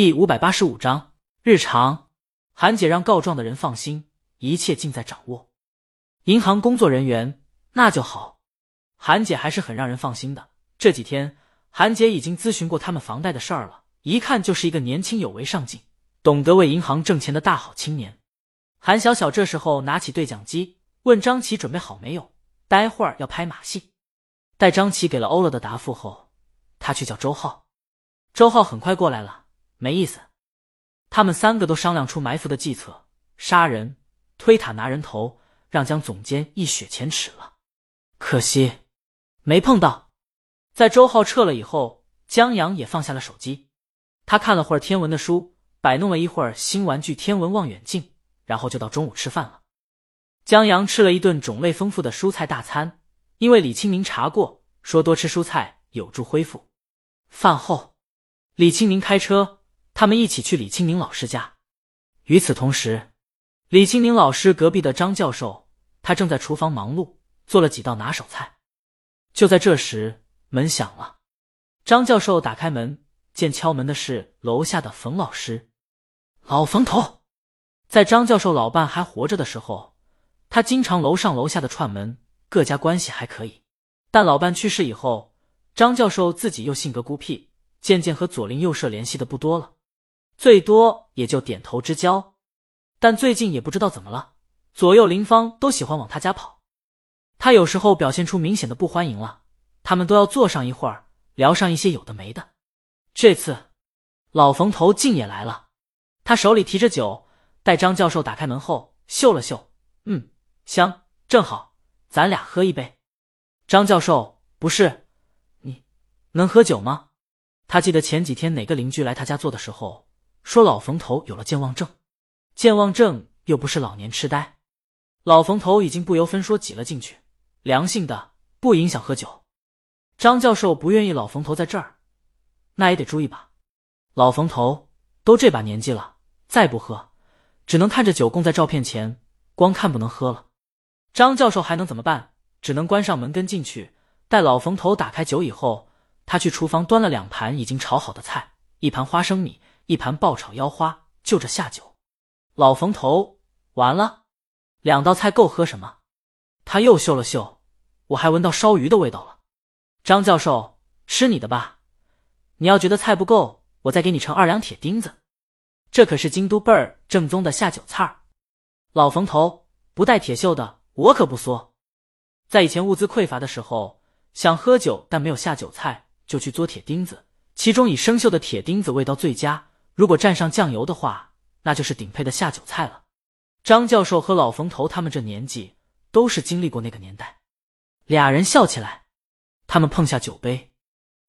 第五百八十五章日常。韩姐让告状的人放心，一切尽在掌握。银行工作人员那就好，韩姐还是很让人放心的。这几天，韩姐已经咨询过他们房贷的事儿了，一看就是一个年轻有为、上进、懂得为银行挣钱的大好青年。韩小小这时候拿起对讲机，问张琪准备好没有，待会儿要拍马戏。待张琪给了欧了的答复后，他去叫周浩。周浩很快过来了。没意思，他们三个都商量出埋伏的计策，杀人、推塔拿人头，让江总监一雪前耻了。可惜没碰到。在周浩撤了以后，江阳也放下了手机，他看了会儿天文的书，摆弄了一会儿新玩具天文望远镜，然后就到中午吃饭了。江阳吃了一顿种类丰富的蔬菜大餐，因为李清明查过，说多吃蔬菜有助恢复。饭后，李清明开车。他们一起去李清明老师家。与此同时，李清明老师隔壁的张教授，他正在厨房忙碌，做了几道拿手菜。就在这时，门响了。张教授打开门，见敲门的是楼下的冯老师。老冯头，在张教授老伴还活着的时候，他经常楼上楼下的串门，各家关系还可以。但老伴去世以后，张教授自己又性格孤僻，渐渐和左邻右舍联系的不多了。最多也就点头之交，但最近也不知道怎么了，左右邻方都喜欢往他家跑。他有时候表现出明显的不欢迎了，他们都要坐上一会儿，聊上一些有的没的。这次老冯头竟也来了，他手里提着酒，待张教授打开门后，嗅了嗅，嗯，香，正好，咱俩喝一杯。张教授，不是你能喝酒吗？他记得前几天哪个邻居来他家坐的时候。说老冯头有了健忘症，健忘症又不是老年痴呆，老冯头已经不由分说挤了进去，良性的不影响喝酒。张教授不愿意老冯头在这儿，那也得注意吧。老冯头都这把年纪了，再不喝，只能看着酒供在照片前，光看不能喝了。张教授还能怎么办？只能关上门跟进去。待老冯头打开酒以后，他去厨房端了两盘已经炒好的菜，一盘花生米。一盘爆炒腰花，就着下酒。老冯头完了，两道菜够喝什么？他又嗅了嗅，我还闻到烧鱼的味道了。张教授，吃你的吧。你要觉得菜不够，我再给你盛二两铁钉子。这可是京都倍儿正宗的下酒菜儿。老冯头不带铁锈的，我可不缩。在以前物资匮乏的时候，想喝酒但没有下酒菜，就去嘬铁钉子，其中以生锈的铁钉子味道最佳。如果蘸上酱油的话，那就是顶配的下酒菜了。张教授和老冯头他们这年纪都是经历过那个年代。俩人笑起来，他们碰下酒杯，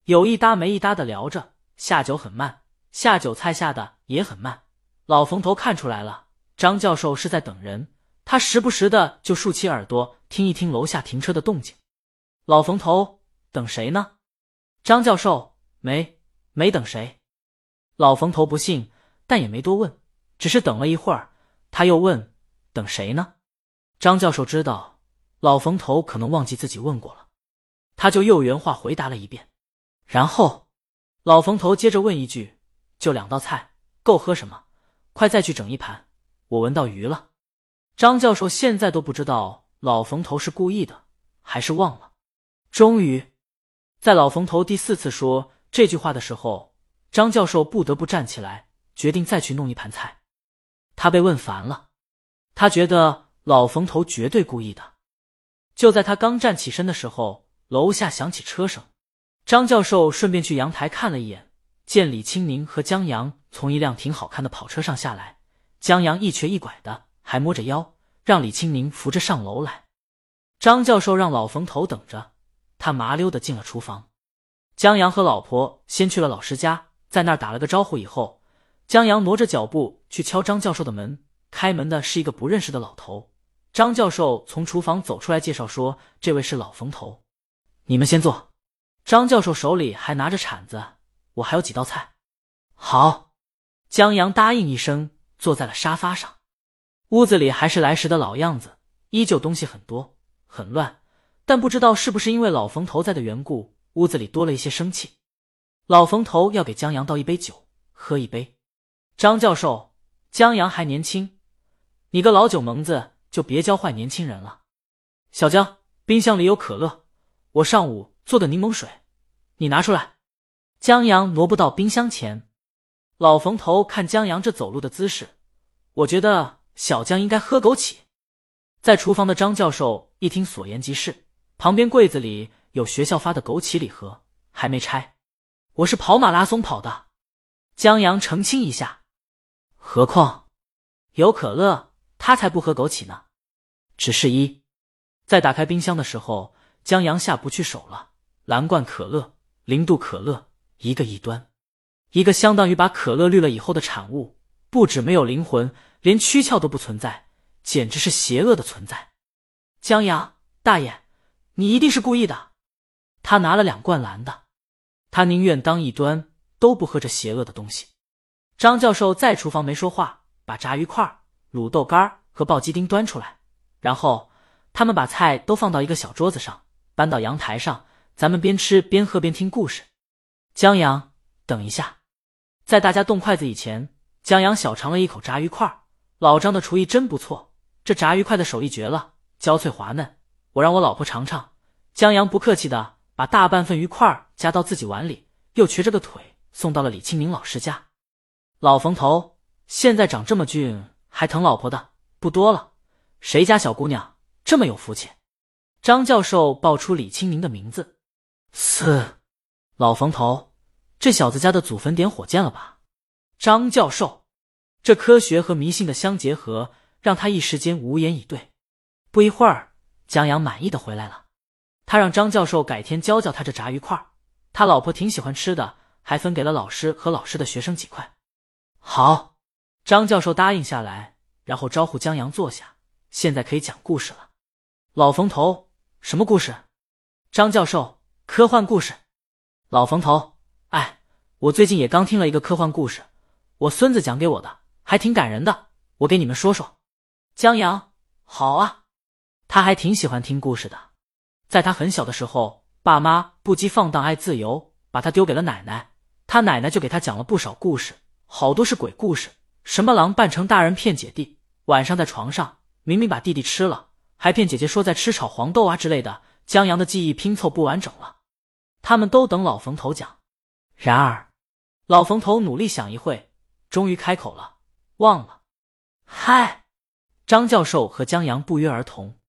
有一搭没一搭的聊着。下酒很慢，下酒菜下的也很慢。老冯头看出来了，张教授是在等人，他时不时的就竖起耳朵听一听楼下停车的动静。老冯头等谁呢？张教授没没等谁。老冯头不信，但也没多问，只是等了一会儿。他又问：“等谁呢？”张教授知道老冯头可能忘记自己问过了，他就又原话回答了一遍。然后老冯头接着问一句：“就两道菜，够喝什么？快再去整一盘，我闻到鱼了。”张教授现在都不知道老冯头是故意的还是忘了。终于，在老冯头第四次说这句话的时候。张教授不得不站起来，决定再去弄一盘菜。他被问烦了，他觉得老冯头绝对故意的。就在他刚站起身的时候，楼下响起车声。张教授顺便去阳台看了一眼，见李清宁和江阳从一辆挺好看的跑车上下来。江阳一瘸一拐的，还摸着腰，让李清宁扶着上楼来。张教授让老冯头等着，他麻溜的进了厨房。江阳和老婆先去了老师家。在那儿打了个招呼以后，江阳挪着脚步去敲张教授的门。开门的是一个不认识的老头。张教授从厨房走出来，介绍说：“这位是老冯头，你们先坐。”张教授手里还拿着铲子，我还有几道菜。好，江阳答应一声，坐在了沙发上。屋子里还是来时的老样子，依旧东西很多，很乱。但不知道是不是因为老冯头在的缘故，屋子里多了一些生气。老冯头要给江阳倒一杯酒，喝一杯。张教授，江阳还年轻，你个老酒蒙子就别教坏年轻人了。小江，冰箱里有可乐，我上午做的柠檬水，你拿出来。江阳挪步到冰箱前，老冯头看江阳这走路的姿势，我觉得小江应该喝枸杞。在厨房的张教授一听，所言极是。旁边柜子里有学校发的枸杞礼盒，还没拆。我是跑马拉松跑的。江阳澄清一下。何况有可乐，他才不喝枸杞呢。只是一，在打开冰箱的时候，江阳下不去手了。蓝罐可乐、零度可乐，一个一端，一个相当于把可乐滤了以后的产物，不止没有灵魂，连躯壳都不存在。简直是邪恶的存在，江阳大爷，你一定是故意的。他拿了两罐蓝的，他宁愿当一端，都不喝这邪恶的东西。张教授在厨房没说话，把炸鱼块、卤豆干和爆鸡丁端出来，然后他们把菜都放到一个小桌子上，搬到阳台上，咱们边吃边喝边听故事。江阳，等一下，在大家动筷子以前，江阳小尝了一口炸鱼块，老张的厨艺真不错。这炸鱼块的手艺绝了，焦脆滑嫩。我让我老婆尝尝。江阳不客气的把大半份鱼块夹到自己碗里，又瘸着个腿送到了李清明老师家。老冯头现在长这么俊，还疼老婆的不多了。谁家小姑娘这么有福气？张教授报出李清明的名字。嘶，老冯头，这小子家的祖坟点火箭了吧？张教授，这科学和迷信的相结合。让他一时间无言以对。不一会儿，江阳满意的回来了。他让张教授改天教教他这炸鱼块，他老婆挺喜欢吃的，还分给了老师和老师的学生几块。好，张教授答应下来，然后招呼江阳坐下。现在可以讲故事了。老冯头，什么故事？张教授，科幻故事。老冯头，哎，我最近也刚听了一个科幻故事，我孙子讲给我的，还挺感人的，我给你们说说。江阳，好啊，他还挺喜欢听故事的。在他很小的时候，爸妈不羁放荡爱自由，把他丢给了奶奶。他奶奶就给他讲了不少故事，好多是鬼故事，什么狼扮成大人骗姐弟，晚上在床上明明把弟弟吃了，还骗姐姐说在吃炒黄豆啊之类的。江阳的记忆拼凑不完整了，他们都等老冯头讲。然而，老冯头努力想一会，终于开口了：“忘了。”嗨。张教授和江阳不约而同。